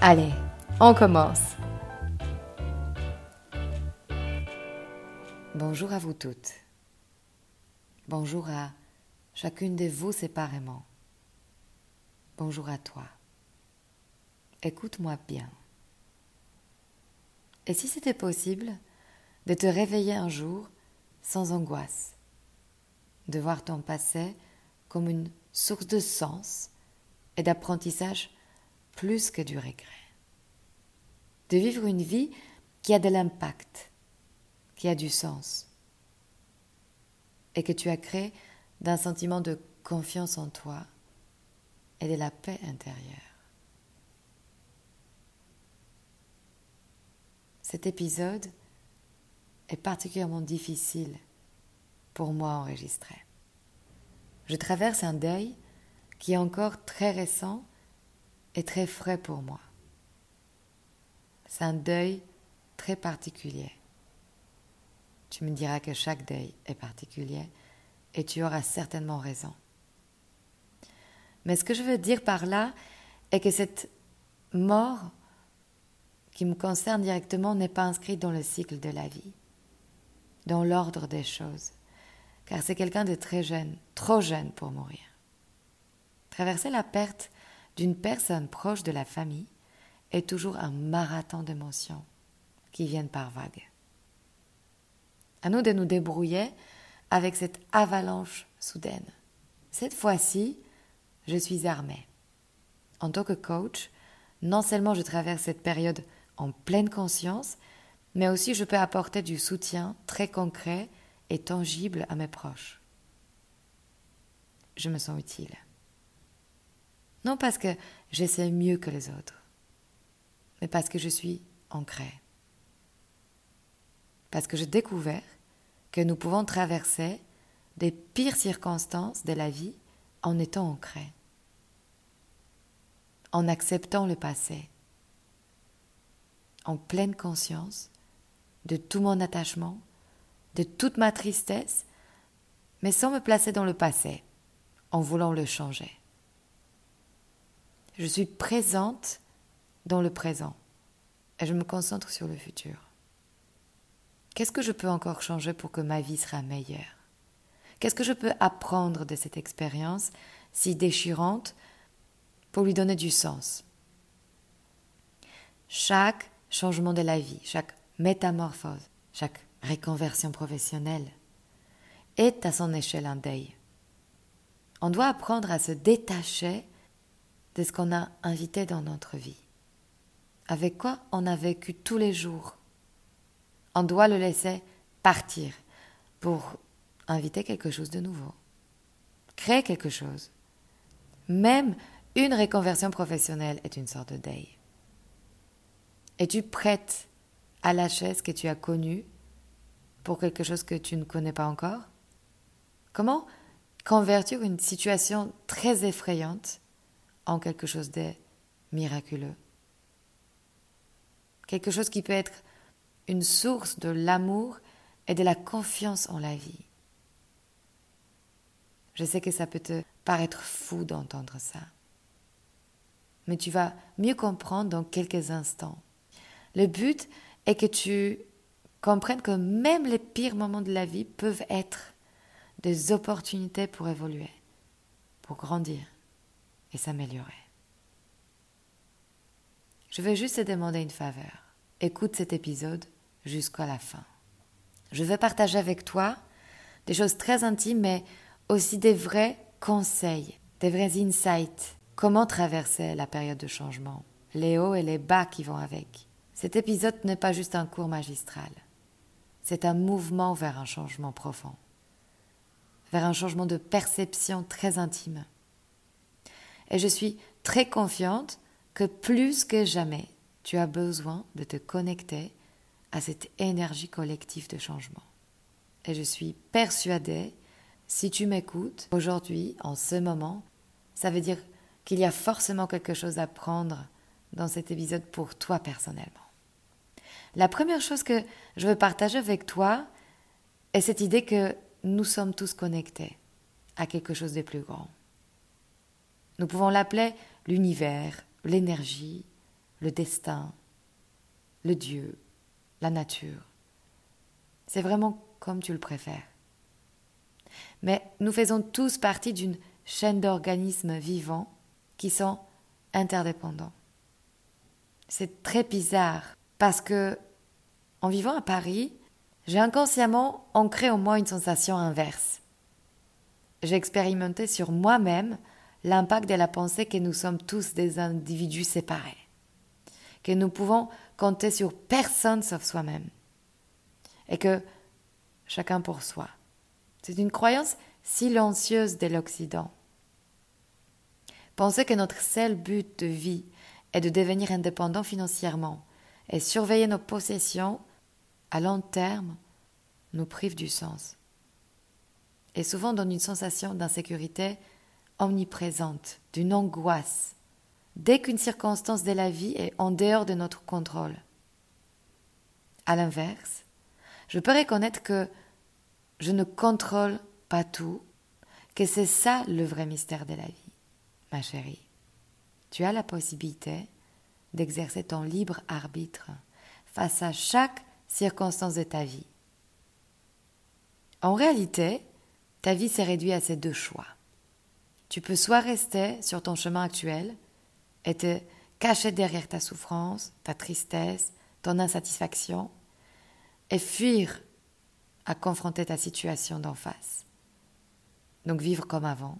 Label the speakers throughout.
Speaker 1: Allez, on commence. Bonjour à vous toutes. Bonjour à chacune de vous séparément. Bonjour à toi. Écoute-moi bien. Et si c'était possible de te réveiller un jour sans angoisse, de voir ton passé comme une source de sens et d'apprentissage plus que du regret? De vivre une vie qui a de l'impact, qui a du sens, et que tu as créé d'un sentiment de confiance en toi et de la paix intérieure. Cet épisode est particulièrement difficile pour moi à enregistrer. Je traverse un deuil qui est encore très récent est très frais pour moi. C'est un deuil très particulier. Tu me diras que chaque deuil est particulier et tu auras certainement raison. Mais ce que je veux dire par là est que cette mort qui me concerne directement n'est pas inscrite dans le cycle de la vie, dans l'ordre des choses, car c'est quelqu'un de très jeune, trop jeune pour mourir. Traverser la perte d'une personne proche de la famille est toujours un marathon d'émotions qui viennent par vagues. À nous de nous débrouiller avec cette avalanche soudaine. Cette fois-ci, je suis armée. En tant que coach, non seulement je traverse cette période en pleine conscience, mais aussi je peux apporter du soutien très concret et tangible à mes proches. Je me sens utile. Non parce que j'essaie mieux que les autres, mais parce que je suis ancrée. Parce que j'ai découvert que nous pouvons traverser des pires circonstances de la vie en étant ancrés, en acceptant le passé, en pleine conscience de tout mon attachement, de toute ma tristesse, mais sans me placer dans le passé, en voulant le changer. Je suis présente dans le présent et je me concentre sur le futur. Qu'est-ce que je peux encore changer pour que ma vie sera meilleure? Qu'est-ce que je peux apprendre de cette expérience si déchirante pour lui donner du sens? Chaque changement de la vie, chaque métamorphose, chaque réconversion professionnelle est à son échelle un deuil. On doit apprendre à se détacher de ce qu'on a invité dans notre vie. Avec quoi on a vécu tous les jours? On doit le laisser partir pour inviter quelque chose de nouveau. Créer quelque chose. Même une réconversion professionnelle est une sorte de deuil. Es-tu prête à lâcher ce que tu as connu pour quelque chose que tu ne connais pas encore? Comment convertir une situation très effrayante en quelque chose de miraculeux? Quelque chose qui peut être une source de l'amour et de la confiance en la vie. Je sais que ça peut te paraître fou d'entendre ça. Mais tu vas mieux comprendre dans quelques instants. Le but est que tu comprennes que même les pires moments de la vie peuvent être des opportunités pour évoluer, pour grandir et s'améliorer. Je vais juste te demander une faveur. Écoute cet épisode jusqu'à la fin. Je vais partager avec toi des choses très intimes, mais aussi des vrais conseils, des vrais insights. Comment traverser la période de changement, les hauts et les bas qui vont avec. Cet épisode n'est pas juste un cours magistral. C'est un mouvement vers un changement profond, vers un changement de perception très intime. Et je suis très confiante que plus que jamais, tu as besoin de te connecter à cette énergie collective de changement. Et je suis persuadée, si tu m'écoutes aujourd'hui, en ce moment, ça veut dire qu'il y a forcément quelque chose à prendre dans cet épisode pour toi personnellement. La première chose que je veux partager avec toi est cette idée que nous sommes tous connectés à quelque chose de plus grand. Nous pouvons l'appeler l'univers, l'énergie, le destin, le Dieu, la nature. C'est vraiment comme tu le préfères. Mais nous faisons tous partie d'une chaîne d'organismes vivants qui sont interdépendants. C'est très bizarre parce que, en vivant à Paris, j'ai inconsciemment ancré en moi une sensation inverse. J'ai expérimenté sur moi-même l'impact de la pensée que nous sommes tous des individus séparés, que nous pouvons compter sur personne sauf soi-même, et que chacun pour soi. C'est une croyance silencieuse de l'Occident. Penser que notre seul but de vie est de devenir indépendant financièrement et surveiller nos possessions à long terme nous prive du sens. Et souvent donne une sensation d'insécurité omniprésente, d'une angoisse, dès qu'une circonstance de la vie est en dehors de notre contrôle. À l'inverse, je peux reconnaître que je ne contrôle pas tout, que c'est ça le vrai mystère de la vie, ma chérie. Tu as la possibilité d'exercer ton libre arbitre face à chaque circonstance de ta vie. En réalité, ta vie s'est réduite à ces deux choix. Tu peux soit rester sur ton chemin actuel et te cacher derrière ta souffrance, ta tristesse, ton insatisfaction, et fuir à confronter ta situation d'en face. Donc vivre comme avant.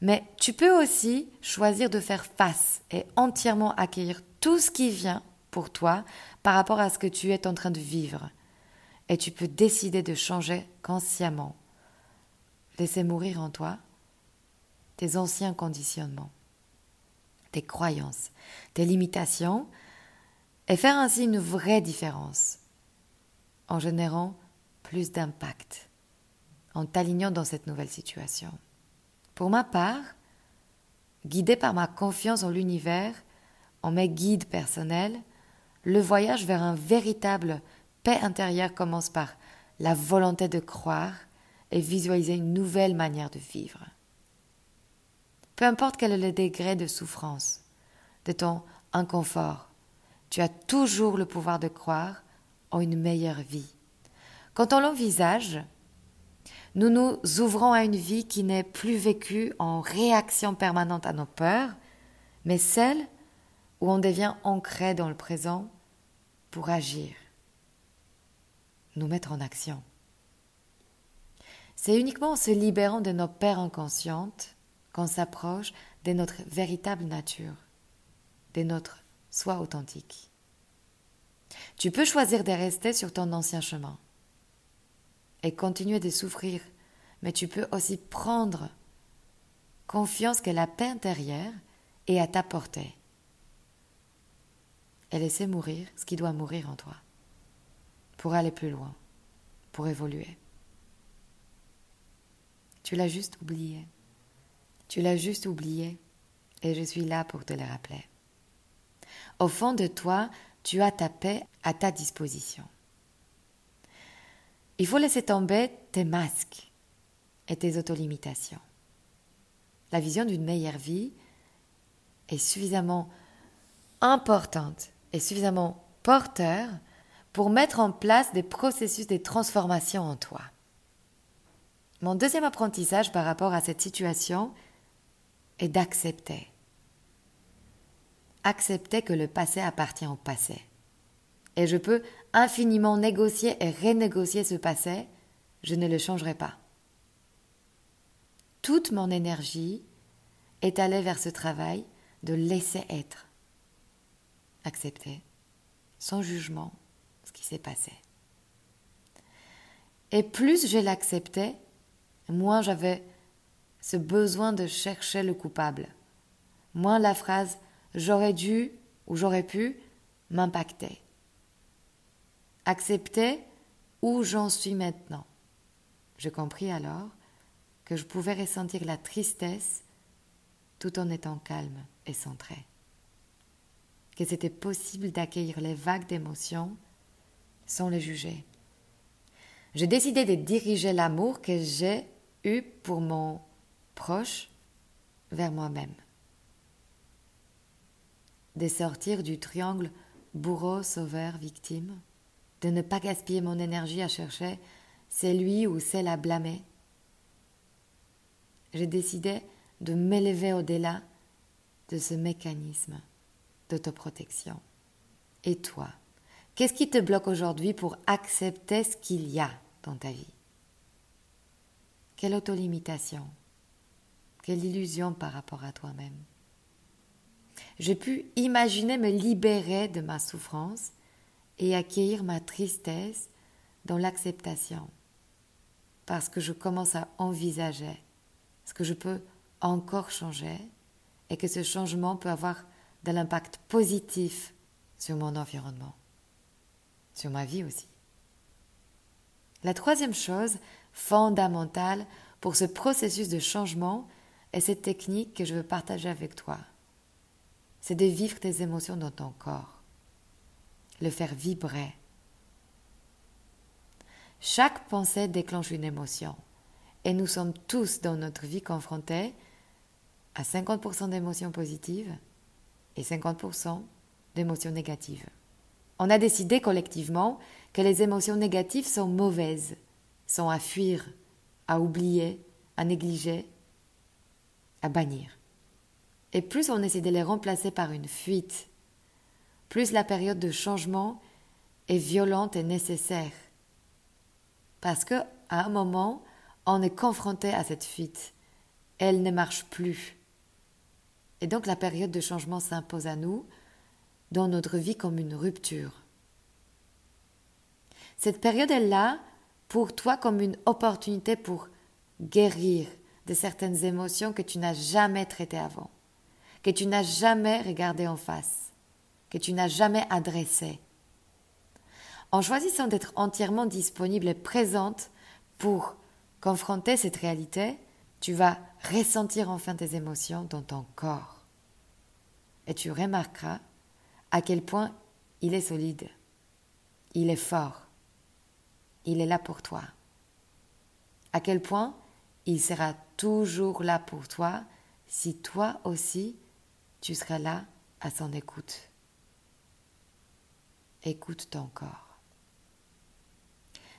Speaker 1: Mais tu peux aussi choisir de faire face et entièrement accueillir tout ce qui vient pour toi par rapport à ce que tu es en train de vivre. Et tu peux décider de changer consciemment. Laisser mourir en toi tes anciens conditionnements, tes croyances, tes limitations, et faire ainsi une vraie différence en générant plus d'impact, en t'alignant dans cette nouvelle situation. Pour ma part, guidé par ma confiance en l'univers, en mes guides personnels, le voyage vers un véritable paix intérieure commence par la volonté de croire et visualiser une nouvelle manière de vivre. Peu importe quel est le degré de souffrance, de ton inconfort, tu as toujours le pouvoir de croire en une meilleure vie. Quand on l'envisage, nous nous ouvrons à une vie qui n'est plus vécue en réaction permanente à nos peurs, mais celle où on devient ancré dans le présent pour agir, nous mettre en action. C'est uniquement en se libérant de nos peurs inconscientes qu'on s'approche de notre véritable nature, de notre soi authentique. Tu peux choisir de rester sur ton ancien chemin et continuer de souffrir, mais tu peux aussi prendre confiance que la paix intérieure est à ta portée et laisser mourir ce qui doit mourir en toi pour aller plus loin, pour évoluer. Tu l'as juste oublié. Tu l'as juste oublié et je suis là pour te le rappeler. Au fond de toi, tu as ta paix à ta disposition. Il faut laisser tomber tes masques et tes autolimitations. La vision d'une meilleure vie est suffisamment importante et suffisamment porteur pour mettre en place des processus de transformation en toi. Mon deuxième apprentissage par rapport à cette situation et d'accepter. accepter que le passé appartient au passé. Et je peux infiniment négocier et renégocier ce passé, je ne le changerai pas. Toute mon énergie est allée vers ce travail de laisser être, accepter, sans jugement, ce qui s'est passé. Et plus je l'acceptais, moins j'avais ce besoin de chercher le coupable, moins la phrase j'aurais dû ou j'aurais pu m'impactait. Accepter où j'en suis maintenant. Je compris alors que je pouvais ressentir la tristesse tout en étant calme et centré. Que c'était possible d'accueillir les vagues d'émotions sans les juger. J'ai décidé de diriger l'amour que j'ai eu pour mon proche vers moi-même. De sortir du triangle bourreau, sauveur, victime, de ne pas gaspiller mon énergie à chercher c'est lui ou celle à blâmer. J'ai décidé de m'élever au-delà de ce mécanisme d'autoprotection. Et toi, qu'est-ce qui te bloque aujourd'hui pour accepter ce qu'il y a dans ta vie? Quelle autolimitation? Quelle illusion par rapport à toi-même J'ai pu imaginer me libérer de ma souffrance et accueillir ma tristesse dans l'acceptation parce que je commence à envisager ce que je peux encore changer et que ce changement peut avoir de l'impact positif sur mon environnement, sur ma vie aussi. La troisième chose fondamentale pour ce processus de changement est cette technique que je veux partager avec toi. C'est de vivre tes émotions dans ton corps, le faire vibrer, chaque pensée déclenche une émotion. Et nous sommes tous dans notre vie confrontés à 50% d'émotions positives et 50% d'émotions négatives. On a décidé collectivement que les émotions négatives sont mauvaises, sont à fuir, à oublier, à négliger, à bannir. Et plus on essaie de les remplacer par une fuite, plus la période de changement est violente et nécessaire. Parce qu'à un moment, on est confronté à cette fuite. Elle ne marche plus. Et donc la période de changement s'impose à nous dans notre vie comme une rupture. Cette période est là pour toi comme une opportunité pour guérir de certaines émotions que tu n'as jamais traitées avant, que tu n'as jamais regardées en face, que tu n'as jamais adressées. En choisissant d'être entièrement disponible et présente pour confronter cette réalité, tu vas ressentir enfin tes émotions dans ton corps. Et tu remarqueras à quel point il est solide, il est fort, il est là pour toi. À quel point il sera toujours là pour toi si toi aussi tu seras là à son écoute. Écoute ton corps.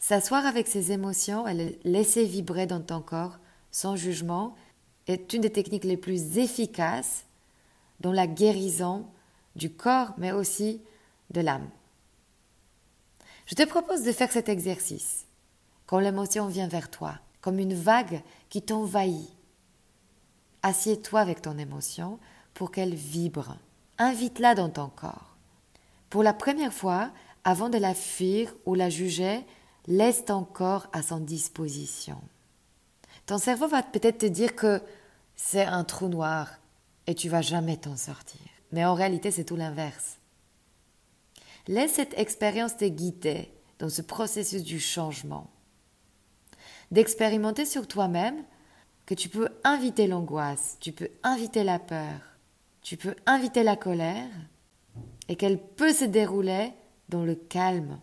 Speaker 1: S'asseoir avec ses émotions et les laisser vibrer dans ton corps sans jugement est une des techniques les plus efficaces dans la guérison du corps mais aussi de l'âme. Je te propose de faire cet exercice quand l'émotion vient vers toi, comme une vague qui t'envahit. Assieds-toi avec ton émotion pour qu'elle vibre. Invite-la dans ton corps. Pour la première fois, avant de la fuir ou la juger, laisse ton corps à son disposition. Ton cerveau va peut-être te dire que c'est un trou noir et tu vas jamais t'en sortir. Mais en réalité, c'est tout l'inverse. Laisse cette expérience te guider dans ce processus du changement. D'expérimenter sur toi-même que tu peux inviter l'angoisse, tu peux inviter la peur, tu peux inviter la colère et qu'elle peut se dérouler dans le calme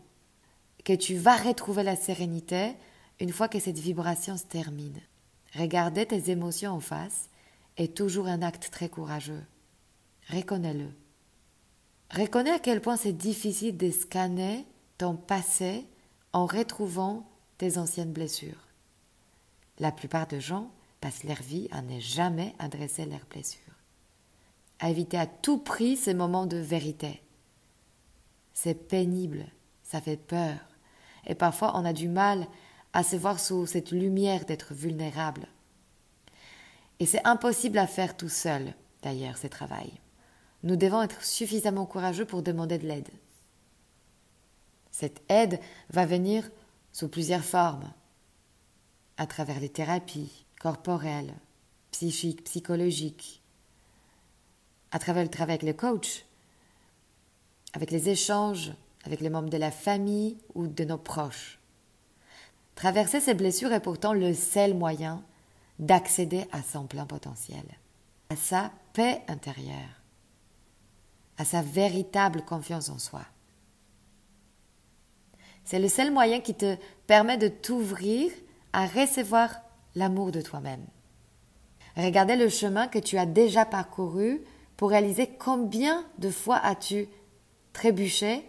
Speaker 1: que tu vas retrouver la sérénité une fois que cette vibration se termine. Regarder tes émotions en face est toujours un acte très courageux. Reconnais-le. Reconnais à quel point c'est difficile de scanner ton passé en retrouvant tes anciennes blessures. La plupart des gens passent leur vie à ne jamais adresser leurs blessures. à éviter à tout prix ces moments de vérité. C'est pénible, ça fait peur, et parfois on a du mal à se voir sous cette lumière d'être vulnérable. Et c'est impossible à faire tout seul, d'ailleurs, ce travail. Nous devons être suffisamment courageux pour demander de l'aide. Cette aide va venir sous plusieurs formes, à travers les thérapies corporelles, psychiques, psychologiques, à travers le travail avec le coach, avec les échanges avec les membres de la famille ou de nos proches. Traverser ces blessures est pourtant le seul moyen d'accéder à son plein potentiel, à sa paix intérieure, à sa véritable confiance en soi. C'est le seul moyen qui te permet de t'ouvrir à recevoir l'amour de toi-même. Regardez le chemin que tu as déjà parcouru pour réaliser combien de fois as-tu trébuché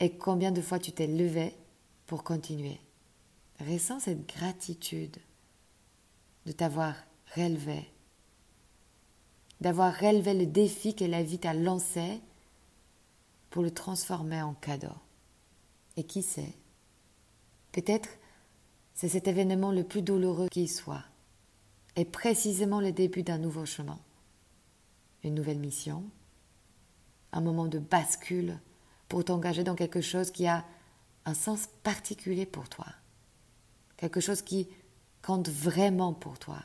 Speaker 1: et combien de fois tu t'es levé pour continuer. Ressens cette gratitude de t'avoir relevé, d'avoir relevé le défi que la vie t'a lancé pour le transformer en cadeau. Et qui sait, peut-être c'est cet événement le plus douloureux qui soit, et précisément le début d'un nouveau chemin, une nouvelle mission, un moment de bascule pour t'engager dans quelque chose qui a un sens particulier pour toi, quelque chose qui compte vraiment pour toi.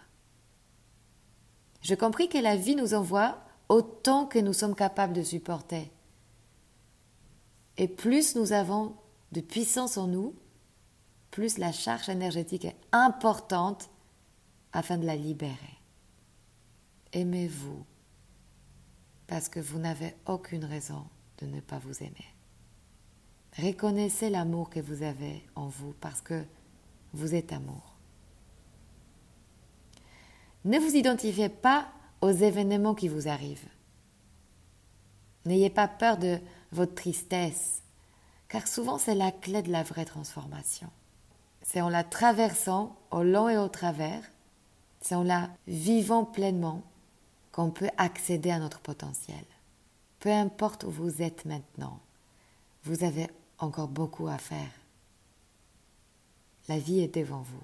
Speaker 1: J'ai compris que la vie nous envoie autant que nous sommes capables de supporter. Et plus nous avons de puissance en nous, plus la charge énergétique est importante afin de la libérer. Aimez-vous parce que vous n'avez aucune raison de ne pas vous aimer. Reconnaissez l'amour que vous avez en vous parce que vous êtes amour. Ne vous identifiez pas aux événements qui vous arrivent. N'ayez pas peur de votre tristesse, car souvent c'est la clé de la vraie transformation. C'est en la traversant au long et au travers, c'est en la vivant pleinement qu'on peut accéder à notre potentiel. Peu importe où vous êtes maintenant, vous avez encore beaucoup à faire. La vie est devant vous.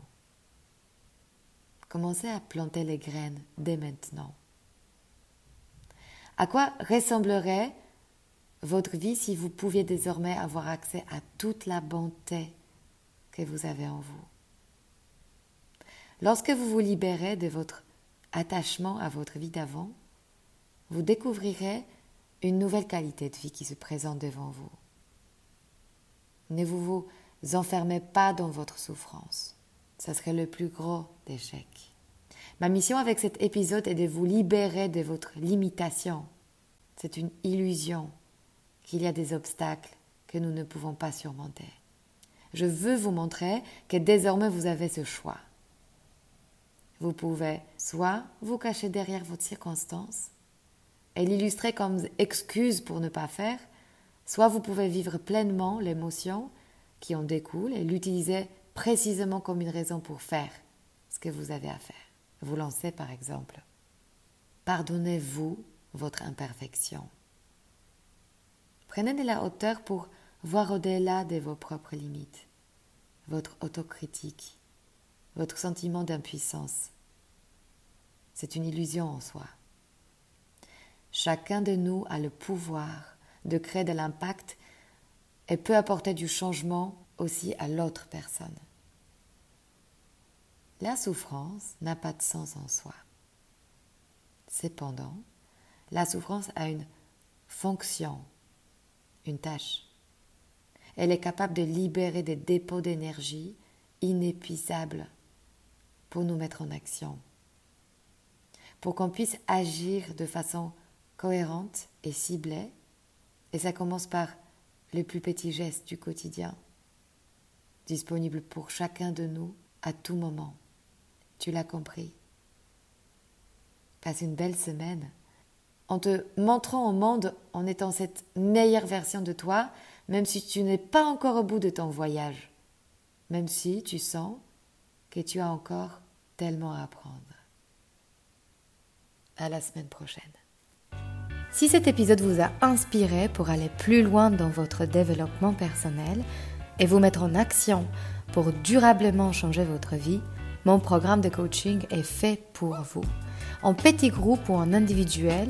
Speaker 1: Commencez à planter les graines dès maintenant. À quoi ressemblerait votre vie si vous pouviez désormais avoir accès à toute la bonté que vous avez en vous Lorsque vous vous libérez de votre attachement à votre vie d'avant, vous découvrirez une nouvelle qualité de vie qui se présente devant vous. Ne vous vous enfermez pas dans votre souffrance. Ça serait le plus gros d'échec. Ma mission avec cet épisode est de vous libérer de votre limitation. C'est une illusion qu'il y a des obstacles que nous ne pouvons pas surmonter. Je veux vous montrer que désormais vous avez ce choix. Vous pouvez soit vous cacher derrière votre circonstance et l'illustrer comme excuse pour ne pas faire, soit vous pouvez vivre pleinement l'émotion qui en découle et l'utiliser précisément comme une raison pour faire ce que vous avez à faire. Vous lancez par exemple. Pardonnez-vous votre imperfection. Prenez de la hauteur pour voir au-delà de vos propres limites, votre autocritique, votre sentiment d'impuissance. C'est une illusion en soi. Chacun de nous a le pouvoir de créer de l'impact et peut apporter du changement aussi à l'autre personne. La souffrance n'a pas de sens en soi. Cependant, la souffrance a une fonction, une tâche. Elle est capable de libérer des dépôts d'énergie inépuisables pour nous mettre en action, pour qu'on puisse agir de façon cohérente et ciblée et ça commence par les plus petits gestes du quotidien, disponibles pour chacun de nous à tout moment. Tu l'as compris. Passe une belle semaine en te montrant au monde en étant cette meilleure version de toi, même si tu n'es pas encore au bout de ton voyage, même si tu sens que tu as encore tellement à apprendre. À la semaine prochaine. Si cet épisode vous a inspiré pour aller plus loin dans votre développement personnel et vous mettre en action pour durablement changer votre vie, mon programme de coaching est fait pour vous. En petit groupe ou en individuel,